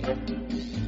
Thank you.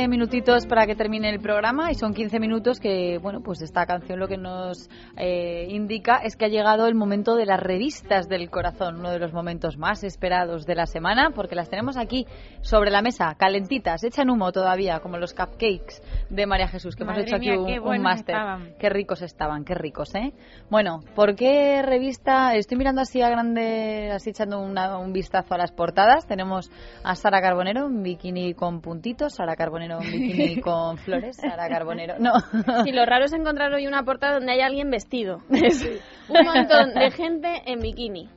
15 minutitos para que termine el programa y son 15 minutos que, bueno, pues esta canción lo que nos eh, indica es que ha llegado el momento de las revistas del corazón, uno de los momentos más esperados de la semana, porque las tenemos aquí sobre la mesa, calentitas, echan humo todavía, como los cupcakes de María Jesús, que Madre hemos hecho aquí un, un máster. Qué ricos estaban, qué ricos, ¿eh? Bueno, ¿por qué revista? Estoy mirando así a grande, así echando una- un vistazo a las portadas. Tenemos a Sara Carbonero en bikini con puntitos, Sara Carbonero en bikini con flores, Sara Carbonero... No. Sí, lo raro es encontrar hoy una portada donde hay alguien vestido. Es un montón de gente en bikini.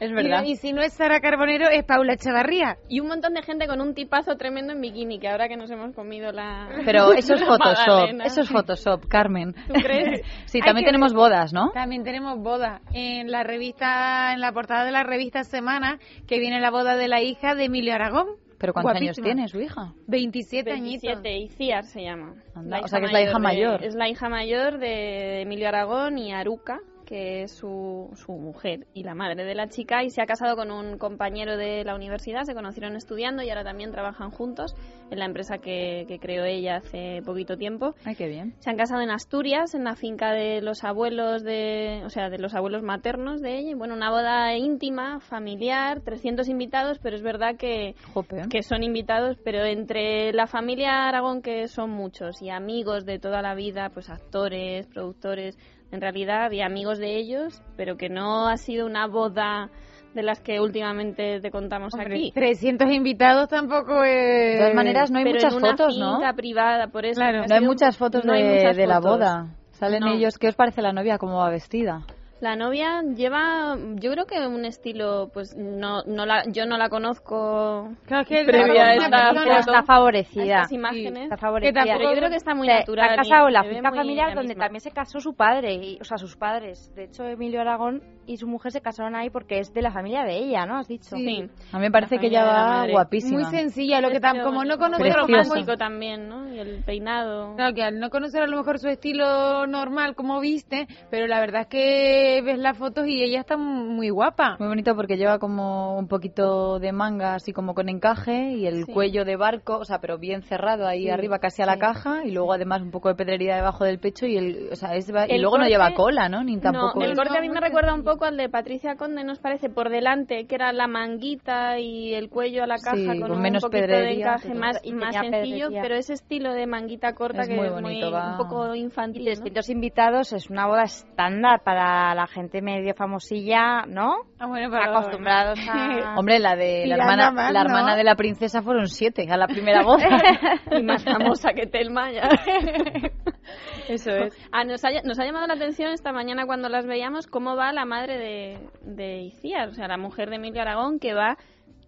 Es verdad. Y, y si no es Sara Carbonero, es Paula Echevarría. Y un montón de gente con un tipazo tremendo en bikini, que ahora que nos hemos comido la... Pero eso es Photoshop, magdalena. eso es Photoshop, Carmen. ¿Tú crees? Sí, también tenemos bodas, ¿no? También tenemos boda. En la revista, en la portada de la revista Semana, que viene la boda de la hija de Emilio Aragón. Pero ¿cuántos años Guapísima. tiene su hija? 27 añitos. 27, Iciar se llama. Anda, o sea que es la hija de- mayor. es la hija mayor de Emilio Aragón y Aruca, que es su, su mujer y la madre de la chica, y se ha casado con un compañero de la universidad, se conocieron estudiando y ahora también trabajan juntos en la empresa que, que creó ella hace poquito tiempo. Ay, qué bien. Se han casado en Asturias, en la finca de los abuelos de, o sea, de los abuelos maternos de ella. Y bueno, una boda íntima, familiar, 300 invitados, pero es verdad que, Jope. que son invitados, pero entre la familia Aragón, que son muchos, y amigos de toda la vida, pues actores, productores, en realidad, y amigos de ellos, pero que no ha sido una boda de las que últimamente te contamos Hombre, aquí. 300 invitados tampoco es... De todas maneras, no hay pero muchas en una fotos, ¿no? finca privada, por eso. Claro. No hay muchas fotos no hay de, muchas de la fotos. boda. Salen No. ellos. ¿Qué os parece la novia? ¿Cómo va vestida? La novia lleva, yo creo que un estilo, pues no, no la, yo no la conozco Claro, que previa a esta foto, está a favorecida. estas imágenes. Está favorecida. tampoco- yo creo que está muy Se- natural. Ha y casado en la finca familiar donde misma. también se casó su padre, y, o sea, sus padres. De hecho, Emilio Aragón y su mujer se casaron ahí porque es de la familia de ella, ¿no? Has dicho. Sí. A mí me parece La que ella va guapísima. Muy sencilla, lo que tam- como no Preciosa. romántico también, ¿no? Y el peinado. Claro, que al no conocer a lo mejor su estilo normal, como viste, pero la verdad es que ves las fotos y ella está muy guapa. Muy bonito porque lleva como un poquito de manga así como con encaje y el Sí. cuello de barco, o sea, pero bien cerrado ahí Sí, arriba casi a la sí. caja y luego además un poco de pedrería debajo del pecho y el, o sea, es- y luego no lleva cola, ¿no? Ni tampoco no, el es- corte a mí me muy recuerda un poco al de Patricia Conde, nos parece, por delante, que era la manguita y el cuello a la caja Sí, con, con un menos poquito de pedrería, encaje pero- más, y más sencillo, pedrería. pero ese estilo de manguita corta Es que muy es bonito, muy, va. un poco Y infantil. ¿no? 300 invitados es una boda estándar para la gente medio famosilla, ¿no? Ah, bueno, pero- Acostumbrados a... Hombre, la de la hermana, más, la ¿no? hermana de la princesa fueron siete a la primera boda. y más famosa que Telma ya. Eso es. Ah, nos, ha, nos ha llamado la atención esta mañana cuando las veíamos cómo va la madre de, de Iciar, o sea, la mujer de Emilio Aragón, que va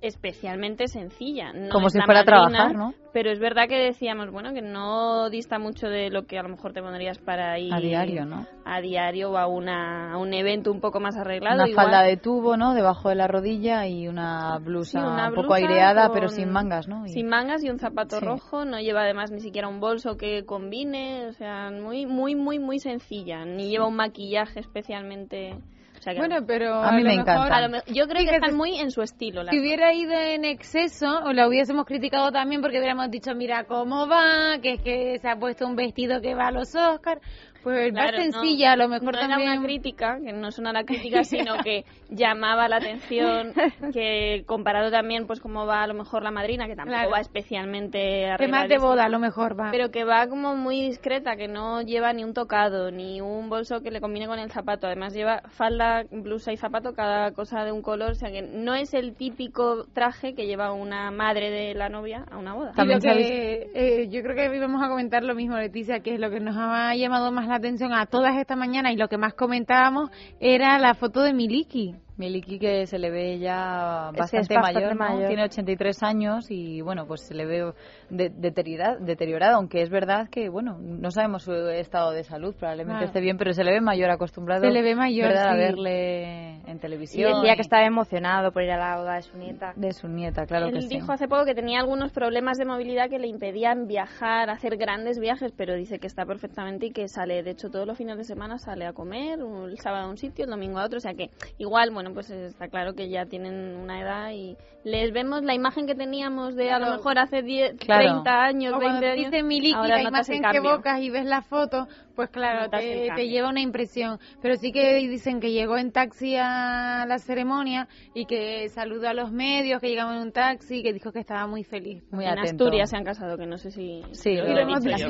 especialmente sencilla. No Como si fuera a trabajar, ¿no? Pero es verdad que decíamos, bueno, que no dista mucho de lo que a lo mejor te pondrías para ir A diario, ¿no? a diario o a, una, a un evento un poco más arreglado. Una igual. falda de tubo, ¿no? Debajo de la rodilla y una blusa Sí, una un poco aireada, con- pero sin mangas, ¿no? Y- Sin mangas y un zapato Sí. rojo, no lleva además ni siquiera un bolso que combine, o sea, muy, muy, muy, muy sencilla, ni lleva un maquillaje especialmente... o sea que Bueno, pero A mí lo me mejor- encanta. a lo me- yo creo que están muy en su estilo. Si hubiera ido en exceso, o la hubiésemos criticado también porque hubiéramos dicho, mira cómo va, que es que se ha puesto un vestido que va a los Oscars. Pues Claro, no, sencilla, a lo mejor no era también... una crítica, que no es una crítica, sino que llamaba la atención, que comparado también, pues cómo va a lo mejor la madrina, que tampoco Claro. va especialmente Que más de boda, a lo mejor va. pero que va como muy discreta, que no lleva ni un tocado, ni un bolso que le combine con el zapato. Además lleva falda, blusa y zapato, cada cosa de un color, o sea que no es el típico traje que lleva una madre de la novia a una boda. También lo que, eh, yo creo que íbamos a comentar lo mismo, Leticia, que es lo que nos ha llamado más la atención a todas esta mañana y lo que más comentábamos era la foto de Miliki. Miliki que se le ve ya bastante, es bastante mayor, ¿no? tiene 83 años y bueno, pues se le ve de- deteriorada, deteriorada, aunque es verdad que bueno, no sabemos su estado de salud, probablemente Claro. esté bien, pero se le ve mayor acostumbrado Se le ve mayor, a verle en Y televisión. decía que estaba emocionado por ir a la boda de su nieta. De su nieta, claro Él que sí. dijo hace poco que tenía algunos problemas de movilidad que le impedían viajar, hacer grandes viajes, pero dice que está perfectamente y que sale, de hecho, todos los fines de semana sale a comer, un- el sábado a un sitio, el domingo a otro, o sea que igual, bueno, pues está claro que ya tienen una edad y les vemos la imagen que teníamos de a lo mejor hace 10, Claro. 30 años, O cuando 20 te años. dice Miliki ahora la imagen que evocas y ves la foto, pues claro, te, te lleva una impresión. Pero sí que dicen que llegó en taxi a la ceremonia y que saludó a los medios, que llegaba en un taxi, que dijo que estaba muy feliz. Muy en atento. Asturias se han casado, que no sé si... Sí, lo lo he hemos dicho.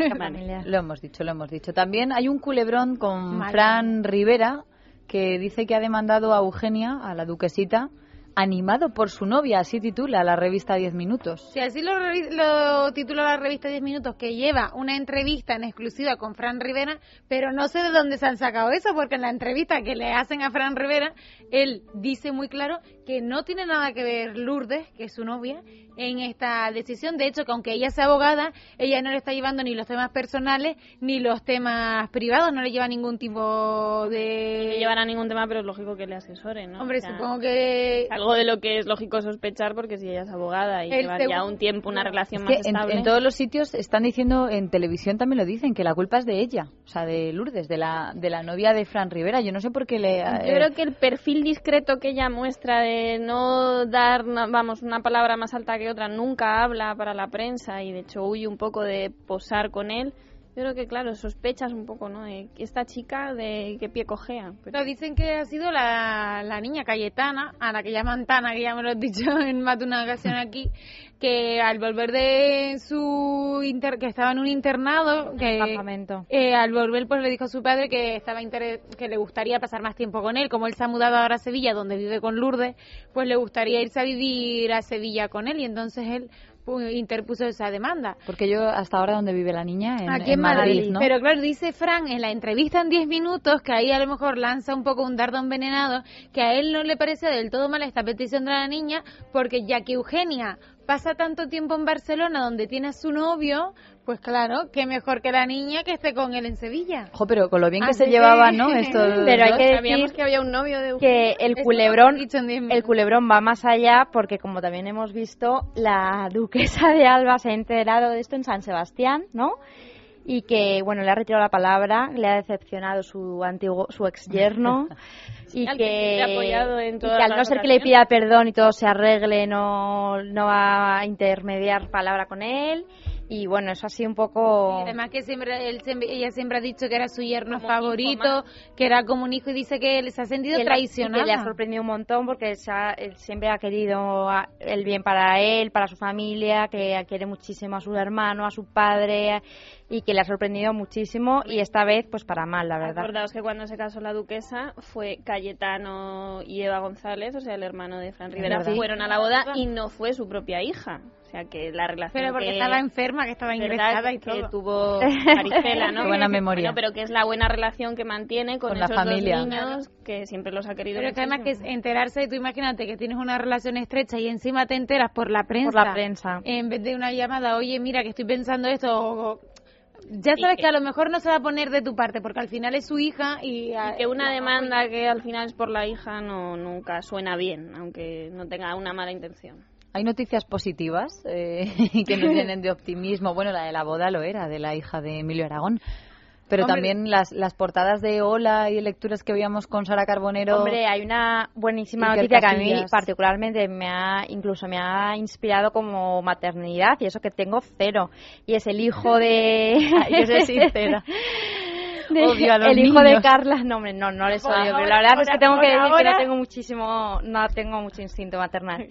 Lo hemos dicho, lo hemos dicho. También hay un culebrón con Fran Rivera que dice que ha demandado a Eugenia, a la duquesita, animado por su novia, así titula la revista 10 minutos. Si así lo, lo titula la revista 10 Minutos, que lleva una entrevista en exclusiva con Fran Rivera, pero no sé de dónde se han sacado eso, porque en la entrevista que le hacen a Fran Rivera, él dice muy claro que no tiene nada que ver Lourdes, que es su novia, en esta decisión. De hecho, que aunque ella sea abogada, ella no le está llevando ni los temas personales ni los temas privados, no le lleva ningún tipo No de... llevará ningún tema, pero es lógico que le asesore, ¿no? Hombre, O sea, supongo que... Algo de lo que es lógico sospechar, porque si ella es abogada y El lleva ya un tiempo una relación Es más que en, estable... en todos los sitios están diciendo, en televisión también lo dicen, que la culpa es de ella, o sea, de Lourdes, de la, de la novia de Fran Rivera. Yo no sé por qué le... Yo eh, creo que el perfil discreto que ella muestra de no dar, vamos, una palabra más alta que otra, nunca habla para la prensa y de hecho huye un poco de posar con él. Yo creo que, claro, sospechas un poco, ¿no? De esta chica de qué pie cojea. Pero- No, dicen que ha sido la, la niña Cayetana, a la que llaman Tana, que ya me lo has dicho en más de una ocasión aquí, que al volver de su inter, que estaba en un internado, que Campamento. eh, al volver pues le dijo a su padre que estaba inter- que le gustaría pasar más tiempo con él, como él se ha mudado ahora a Sevilla, donde vive con Lourdes, pues le gustaría irse a vivir a Sevilla con él y entonces él interpuso esa demanda. Porque yo, hasta ahora, ¿dónde vive la niña? En, Aquí en Madrid, ¿no? Pero claro, dice Fran en la entrevista en 10 minutos que ahí a lo mejor lanza un poco un dardo envenenado, que a él no le parece del todo mal esta petición de la niña, porque ya que Eugenia pasa tanto tiempo en Barcelona donde tiene a su novio, pues claro, qué mejor que la niña que esté con él en Sevilla. Ojo, pero con lo bien que Así se que- llevaban, ¿no? Pero hay que Sabíamos decir que había un novio de que el culebrón lo he dicho en 10 el culebrón va más allá porque como también hemos visto la duquesa de Alba se ha enterado de esto en San Sebastián no y que bueno le ha retirado la palabra le ha decepcionado su antiguo su ex yerno y que ha apoyado en y que al no ser que le pida perdón y todo se arregle no no va a intermediar palabra con él. Y bueno eso ha sido un poco Y además que siempre, él ella siempre ha dicho que era su yerno Como favorito, que era como un hijo y dice que él se ha sentido que que le ha sorprendido un montón porque se ha- él siempre ha querido a- el bien para él, para su familia, que quiere muchísimo a su hermano, a su padre y que le ha sorprendido muchísimo y esta vez pues para mal, la verdad. Acordaos que cuando se casó la duquesa fue Cayetano y Eva González, o sea, el hermano de Fran Rivera, verdad. fueron a la boda y no fue su propia hija. O sea, que la relación Pero porque que- estaba enferma, que estaba ingresada y que todo. tuvo varicela, ¿no? Qué buena memoria. Bueno, pero que es la buena relación que mantiene con, Con la esos familia. dos niños que siempre los ha querido Pero que además que es enterarse, tú imagínate que tienes una relación estrecha y encima te enteras por la prensa. Por la prensa. En vez de una llamada, oye, mira que estoy pensando esto, o- ya sabes que- que a lo mejor no se va a poner de tu parte, porque al final es su hija y... Y que una demanda que al final es por la hija no nunca suena bien, aunque no tenga una mala intención. Hay noticias positivas eh, que nos llenen de optimismo. Bueno, la de la boda lo era, de la hija de Emilio Aragón. Pero Hombre. también las, las portadas de Hola y lecturas que veíamos con Sara Carbonero. Hombre, hay una buenísima noticia que a mí particularmente me ha, incluso me ha inspirado como maternidad y eso que tengo cero. Y es el hijo de... Hay que ser sincera. de- Odio a los el hijo de. Carla, no hombre, no, no les odio, pero la verdad es que tengo que decir que no tengo muchísimo, no tengo mucho instinto maternal.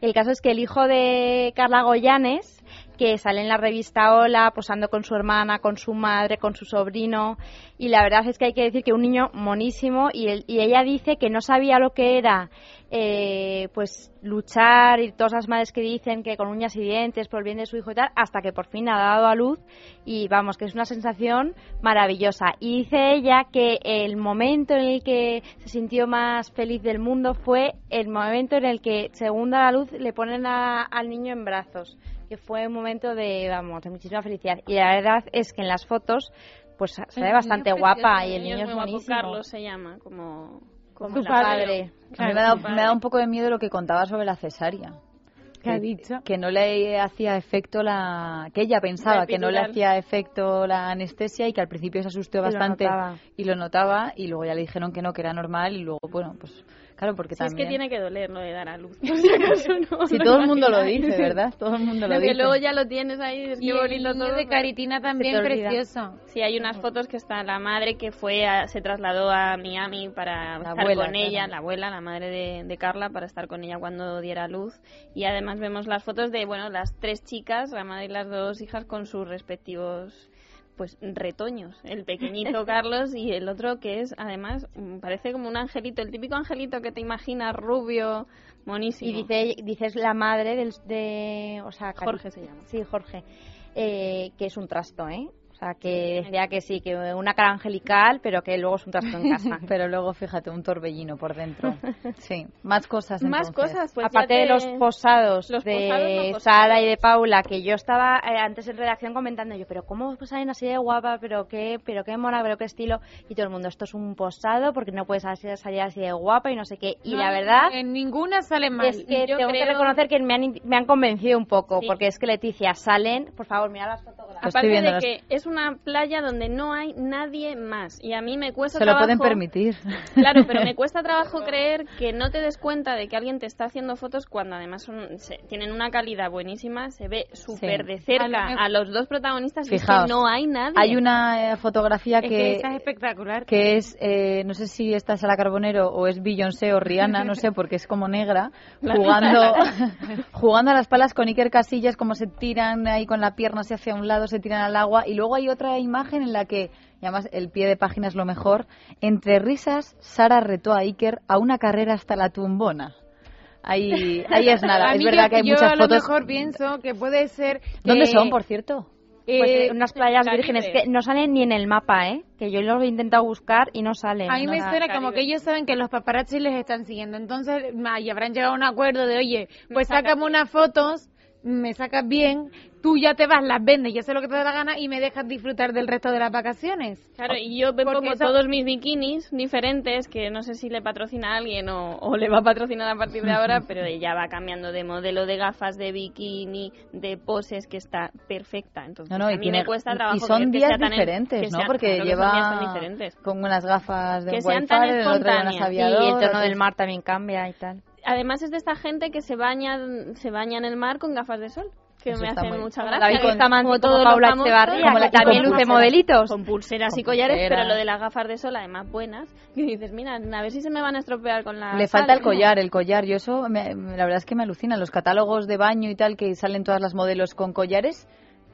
El caso es que el hijo de Carla Goyanes, que sale en la revista Hola, posando con su hermana, con su madre, con su sobrino, y la verdad es que hay que decir que un niño monísimo, y, ella dice que no sabía lo que era, eh, pues luchar y todas las madres que dicen que con uñas y dientes por el bien de su hijo y tal, hasta que por fin ha dado a luz y vamos, que es una sensación maravillosa. Y dice ella que el momento en el que se sintió más feliz del mundo fue el momento en el que, según da la luz, le ponen a- al niño en brazos, que fue un momento de, vamos, de muchísima felicidad. Y la verdad es que en las fotos, pues se ve bastante guapa y el niño niño es buenísimo. Carlos se llama, como como la padre. A mí me ha, dado, me ha dado un poco de miedo lo que contaba sobre la cesárea. ¿Qué ha dicho? Que no le hacía efecto la... Que ella pensaba La que no le hacía efecto la anestesia y que al principio se asustó bastante y lo notaba y luego ya le dijeron que no, que era normal y luego, bueno, pues claro, porque Si es también... que tiene que doler lo de dar a luz. Por si acaso no Si todo el mundo lo dice, ¿verdad? Todo el mundo lo Lo que dice. luego ya lo tienes ahí, es Y que el niño todo. de Caritina también precioso. Sí, hay unas fotos que está la madre que fue a- se trasladó a Miami para La estar abuela, con ella, claro. la abuela, la madre de, de Carla, para estar con ella cuando diera luz. Y además vemos las fotos de, bueno, las tres chicas, la madre y las dos hijas con sus respectivos pues retoños, el pequeñito Carlos y el otro que es además mm, parece como un angelito, el típico angelito que te imaginas rubio, monísimo. Y dice, dices la madre del, de, o sea, Jorge se llama. Sí, Jorge, eh, que es un trasto, ¿eh? Sea, que decía que sí, que una cara angelical, pero que luego es un trasto en casa. Pero luego, fíjate, un torbellino por dentro. Sí, más cosas Más entonces. cosas, pues Aparte de los posados los de posados no. Sara y de Paula, que yo estaba eh, antes en redacción comentando yo, pero cómo salen así de guapa, pero qué, pero qué mona, pero qué estilo, y todo el mundo, esto es un posado porque no puedes salir, salir así de guapa y no sé qué. Y No, la verdad En ninguna sale mal. es que yo tengo que creo- reconocer que me han, me han convencido un poco, Sí. porque es que Leticia salen, por favor, mira las fotografías. Aparte de las- que es una playa donde no hay nadie más y a mí me cuesta Se lo pueden trabajo- permitir. Claro, pero me cuesta trabajo creer que no te des cuenta de que alguien te está haciendo fotos cuando además son- se- tienen una calidad buenísima, se ve súper Sí. de cerca A los dos protagonistas y es que no hay nadie. Hay una eh, fotografía Es que es espectacular. que es, eh, no sé si esta es Sara Carbonero o es Beyoncé o Rihanna, no sé, porque es como negra, jugando, jugando a las palas con Iker Casillas, como se tiran ahí con la pierna hacia hacia un lado, se tiran al agua, y luego hay otra imagen en la que, y además el pie de página es lo mejor, entre risas, Sara retó a Iker a una carrera hasta la tumbona. Ahí, ahí es nada, es verdad yo, que hay yo muchas a lo fotos. mejor pienso que puede ser... ¿Dónde que, son, por cierto? Pues eh, unas playas vírgenes que no salen ni en el mapa, ¿eh? Que yo los he intentado buscar y no salen. A mí no me suena como Caribe. que ellos saben que los paparazzi les están siguiendo. Entonces, y habrán llegado a un acuerdo de, oye, pues sácame unas fotos, me sacas bien, tú ya te vas, las vendes, ya sé lo que te da la gana y me dejas disfrutar del resto de las vacaciones. Claro, y yo me pongo eso- todos mis bikinis diferentes, que no sé si le patrocina a alguien o, o le va a patrocinar a partir de ahora, pero ella va cambiando de modelo de gafas, de bikini, de poses, que está perfecta. Entonces, No, no, y, a mí tiene- me cuesta trabajo y son que días en- diferentes, que ¿no? sean- Porque lleva diferentes. con unas gafas de Que sean tan el espontáneas. Sí, y el tono del mar también cambia y tal. Además es de esta gente que se baña, se baña en el mar con gafas de sol, que Eso me está hacen muy- mucha gracia. David que- Bustamante, como los Paula famosos, Echevarría, como la- que también con luce modelitos. con pulseras y Con collares, pulseras. pero lo de las gafas de sol, además buenas, y dices, mira, a ver si se me van a estropear con la Le sal, falta el ¿no? collar, el collar. Yo eso, me- la verdad es que me alucina. Los catálogos de baño y tal, que salen todas las modelos con collares,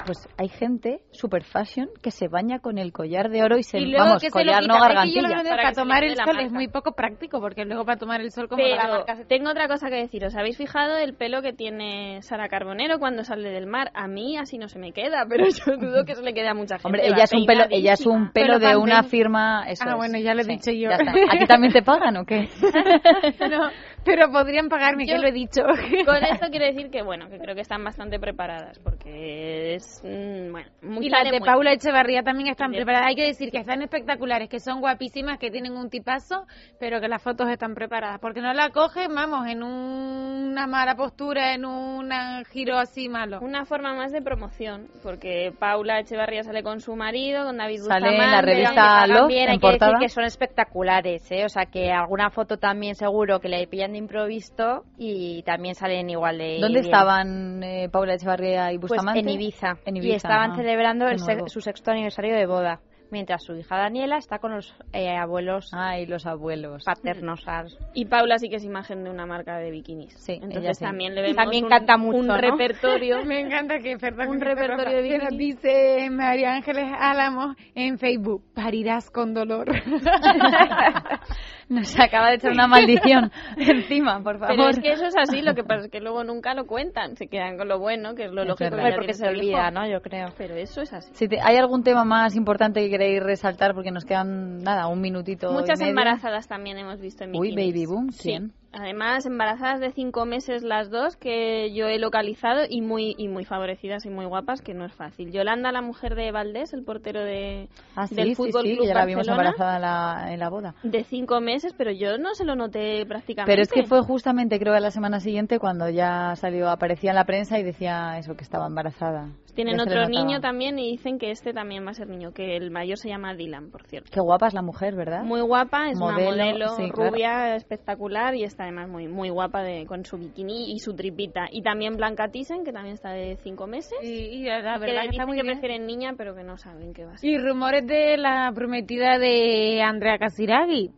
pues hay gente super fashion que se baña con el collar de oro y se, y luego vamos, que se lo collar no Es que yo lo gargantilla. Para para tomar el sol marca. es muy poco práctico, porque luego para tomar el sol como Pero la marca se- tengo otra cosa que deciros. ¿Habéis fijado el pelo que tiene Sara Carbonero cuando sale del mar? A mí así no se me queda, pero yo dudo que se le quede a mucha gente. Hombre, ella es un pelo, ella es un pelo de una firma. Eso Ah, es. bueno, ya lo he Sí, dicho yo. ya está. ¿A ti también te pagan o qué? No, pero podrían pagarme, Yo- que lo he dicho. Con esto quiero decir que, bueno, que creo que están bastante preparadas porque es, mm, bueno, muy Y las de muy- Paula Echevarría también están preparadas. Hay que decir que están espectaculares, que son guapísimas, que tienen un tipazo, pero que las fotos están preparadas. Porque no la cogen, vamos, en una mala postura, en un giro así malo. Una forma más de promoción, porque Paula Echevarría sale con su marido, con David Sale en la Bustamante, revista Love, También en hay que portada. decir que son espectaculares, ¿eh? O sea, que alguna foto también seguro que le pillan improviso y también salen igual de ¿Dónde bien. estaban eh, Paula Echevarría y Pues Bustamante? en Ibiza. En Y estaban ah, celebrando el se- su sexto aniversario de boda, mientras su hija Daniela está con los eh, abuelos Ay, los abuelos. paternos. ah, Y Paula sí que es imagen de una marca de bikinis. Sí, ella Entonces sí. también le vemos También un, canta mucho, un ¿no? repertorio. Me encanta que perdón, Un que repertorio de nos bikinis. dice María Ángeles Álamos en Facebook, parirás con dolor. Nos acaba de echar una maldición encima, por favor. Pero es que eso es así, lo que pasa es que luego nunca lo cuentan, se quedan con lo bueno, que es lo Es lógico. verdad. porque se olvida, ¿no? Yo creo. Pero eso es así. Si te- ¿Hay algún tema más importante que queréis resaltar porque nos quedan nada, un minutito. Muchas y medio. embarazadas también hemos visto en Uy, bikinis. baby boom, Sí. Además, embarazadas de cinco meses las dos que yo he localizado y muy y muy favorecidas y muy guapas, que no es fácil. Yolanda, la mujer de Valdés, el portero de, Ah, sí, del sí, Fútbol sí, Club que ya la vimos Barcelona, embarazada en la, en la boda. de cinco meses, pero yo no se lo noté prácticamente. Pero es que fue justamente, creo, a la semana siguiente cuando ya salió, aparecía en la prensa y decía eso, que estaba embarazada. Tienen Ya otro niño también y dicen que este también va a ser niño, que el mayor se llama Dylan, por cierto. Qué guapa es la mujer, ¿verdad? Muy guapa, es Modelo, una modelo sí, claro. rubia, espectacular y está además muy muy guapa de, con su bikini y su tripita. Y también Blanca Thyssen, que también está de cinco meses. Y, y la que verdad que está dicen muy que bien. prefieren niña, pero que no saben qué va a ser. Y rumores de la prometida de Andrea Casiraghi,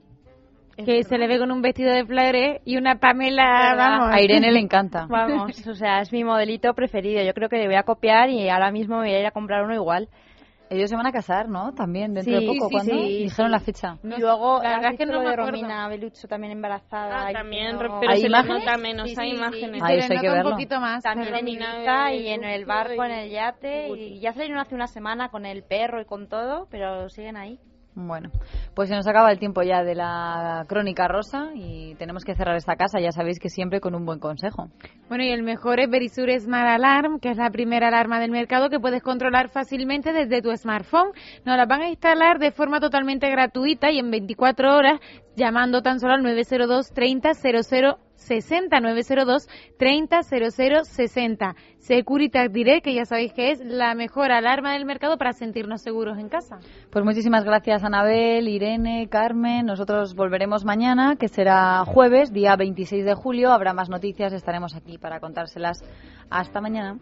Es que verdad. se le ve con un vestido de flores y una Pamela, vamos. A Irene le encanta. Vamos, o sea, es mi modelito preferido. Yo creo que le voy a copiar y ahora mismo me voy a ir a comprar uno igual. Ellos se van a casar, ¿no? También dentro Sí, de poco. sí, ¿Cuándo? sí, Dijeron sí. la fecha. No y luego, la ¿has verdad es que no lo me de. Romina Belucho también embarazada? Ah, y también, diciendo- pero ¿Hay se le imágenes? nota menos, Sí, hay imágenes. sí. Ah, Se eso hay que verlo. un poquito más. También en Ibiza y en el barco, en y- el yate. Y ya salieron hace una semana con el perro y con todo, pero siguen ahí. Bueno, pues se nos acaba el tiempo ya de la crónica rosa y tenemos que cerrar esta casa, ya sabéis que siempre con un buen consejo. Bueno, y el mejor es Verisure Smart Alarm, que es la primera alarma del mercado que puedes controlar fácilmente desde tu smartphone. Nos la van a instalar de forma totalmente gratuita y en 24 horas llamando tan solo al 902 30 00 60 902 30 00 60. Securitas Direct, que ya sabéis que es la mejor alarma del mercado para sentirnos seguros en casa. Pues muchísimas gracias Anabel, Irene, Carmen. Nosotros volveremos mañana, que será jueves, día 26 de julio. Habrá más noticias, estaremos aquí para contárselas. Hasta mañana.